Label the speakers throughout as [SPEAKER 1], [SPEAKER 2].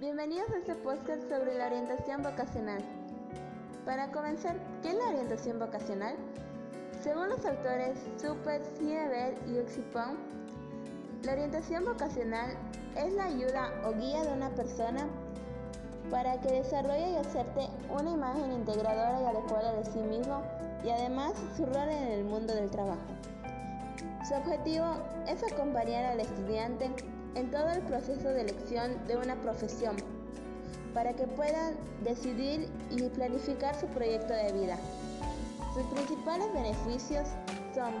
[SPEAKER 1] Bienvenidos a este podcast sobre la orientación vocacional. Para comenzar, ¿qué es la orientación vocacional? Según los autores Super, Sieber y Oxipon, la orientación vocacional es la ayuda o guía de una persona para que desarrolle y acerte una imagen integradora y adecuada de sí mismo y además su rol en el mundo del trabajo. Su objetivo es acompañar al estudiante en todo el proceso de elección de una profesión para que puedan decidir y planificar su proyecto de vida. Sus principales beneficios son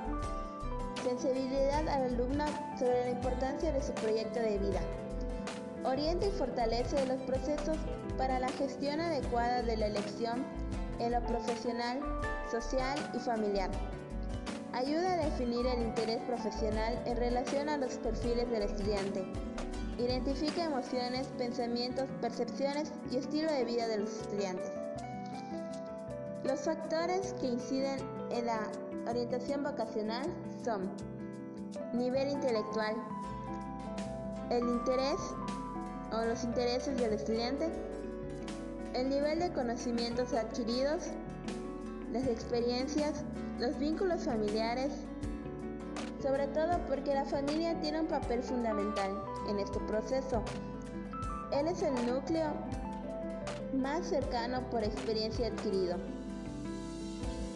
[SPEAKER 1] sensibilidad al alumno sobre la importancia de su proyecto de vida, orienta y fortalece los procesos para la gestión adecuada de la elección en lo profesional, social y familiar. Ayuda a definir el interés profesional en relación a los perfiles del estudiante. Identifica emociones, pensamientos, percepciones y estilo de vida de los estudiantes. Los factores que inciden en la orientación vocacional son nivel intelectual, el interés o los intereses del estudiante, el nivel de conocimientos adquiridos, las experiencias, los vínculos familiares, sobre todo porque la familia tiene un papel fundamental en este proceso. Él es el núcleo más cercano por experiencia adquirido.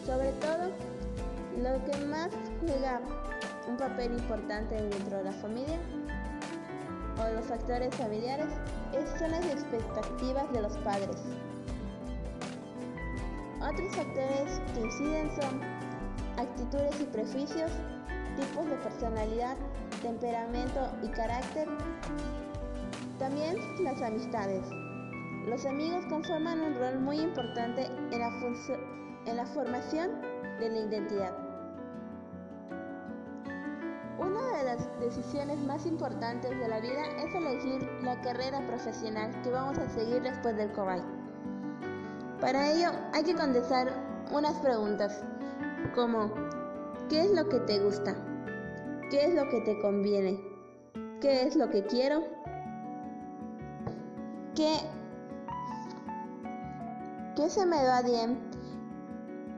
[SPEAKER 1] Sobre todo, lo que más juega un papel importante dentro de la familia o los factores familiares son las expectativas de los padres. Otros factores que inciden son actitudes y prejuicios, tipos de personalidad, temperamento y carácter. También las amistades. Los amigos conforman un rol muy importante en la, en la formación de la identidad. Una de las decisiones más importantes de la vida es elegir la carrera profesional que vamos a seguir después del COBAI. Para ello hay que contestar unas preguntas como ¿qué es lo que te gusta? ¿Qué es lo que te conviene? ¿Qué es lo que quiero? ¿Qué, qué se me va bien?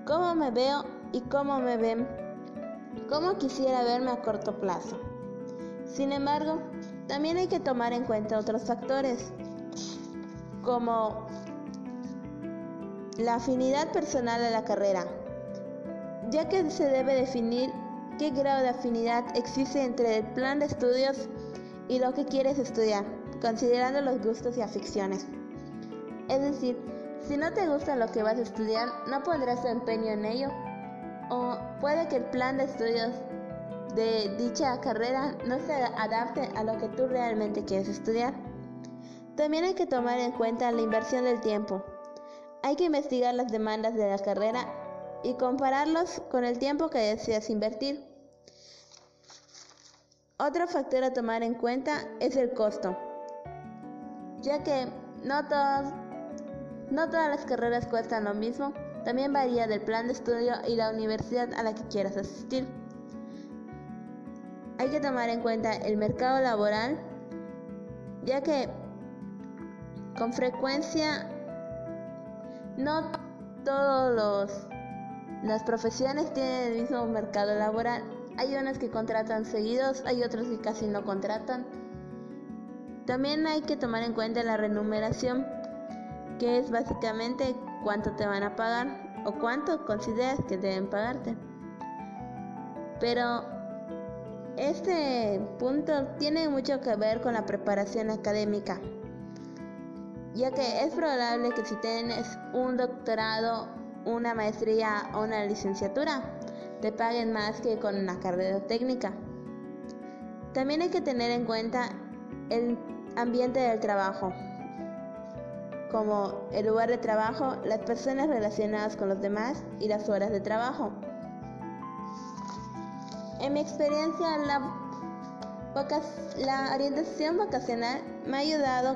[SPEAKER 1] ¿Cómo me veo y cómo me ven? ¿Cómo quisiera verme a corto plazo? Sin embargo, también hay que tomar en cuenta otros factores, como la afinidad personal a la carrera, ya que se debe definir qué grado de afinidad existe entre el plan de estudios y lo que quieres estudiar, considerando los gustos y aficiones. Es decir, si no te gusta lo que vas a estudiar, no pondrás tu empeño en ello, o puede que el plan de estudios de dicha carrera no se adapte a lo que tú realmente quieres estudiar. También hay que tomar en cuenta la inversión del tiempo, hay que investigar las demandas de la carrera y compararlos con el tiempo que deseas invertir. Otro factor a tomar en cuenta es el costo, ya que no, no todas las carreras cuestan lo mismo, también varía del plan de estudio y la universidad a la que quieras asistir. Hay que tomar en cuenta el mercado laboral, ya que con frecuencia no todas las profesiones tienen el mismo mercado laboral. Hay unas que contratan seguidos, hay otras que casi no contratan. También hay que tomar en cuenta la remuneración, que es básicamente cuánto te van a pagar o cuánto consideras que deben pagarte. Pero este punto tiene mucho que ver con la preparación académica ya que es probable que si tienes un doctorado, una maestría o una licenciatura, te paguen más que con una carrera técnica. También hay que tener en cuenta el ambiente del trabajo, como el lugar de trabajo, las personas relacionadas con los demás y las horas de trabajo. En mi experiencia, la, la orientación vocacional me ha ayudado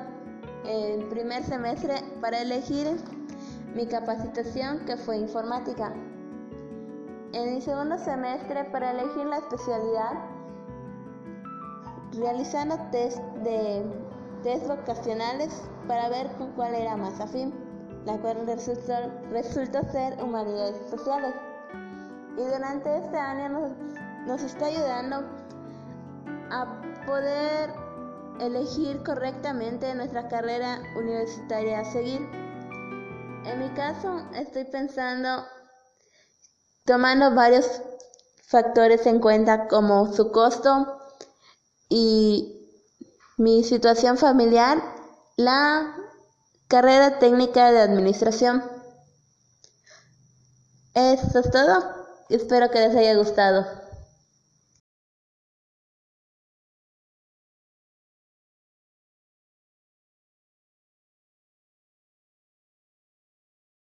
[SPEAKER 1] el primer semestre para elegir mi capacitación que fue informática. En el segundo semestre para elegir la especialidad, realizando test de vocacionales para ver cuál era más afín, la cual resultó, resultó ser humanidades sociales. Y durante este año nos, nos está ayudando a poder elegir correctamente nuestra carrera universitaria a seguir. En mi caso, estoy pensando, tomando varios factores en cuenta como su costo y mi situación familiar, la carrera técnica de administración. Eso es todo. Espero que les haya gustado.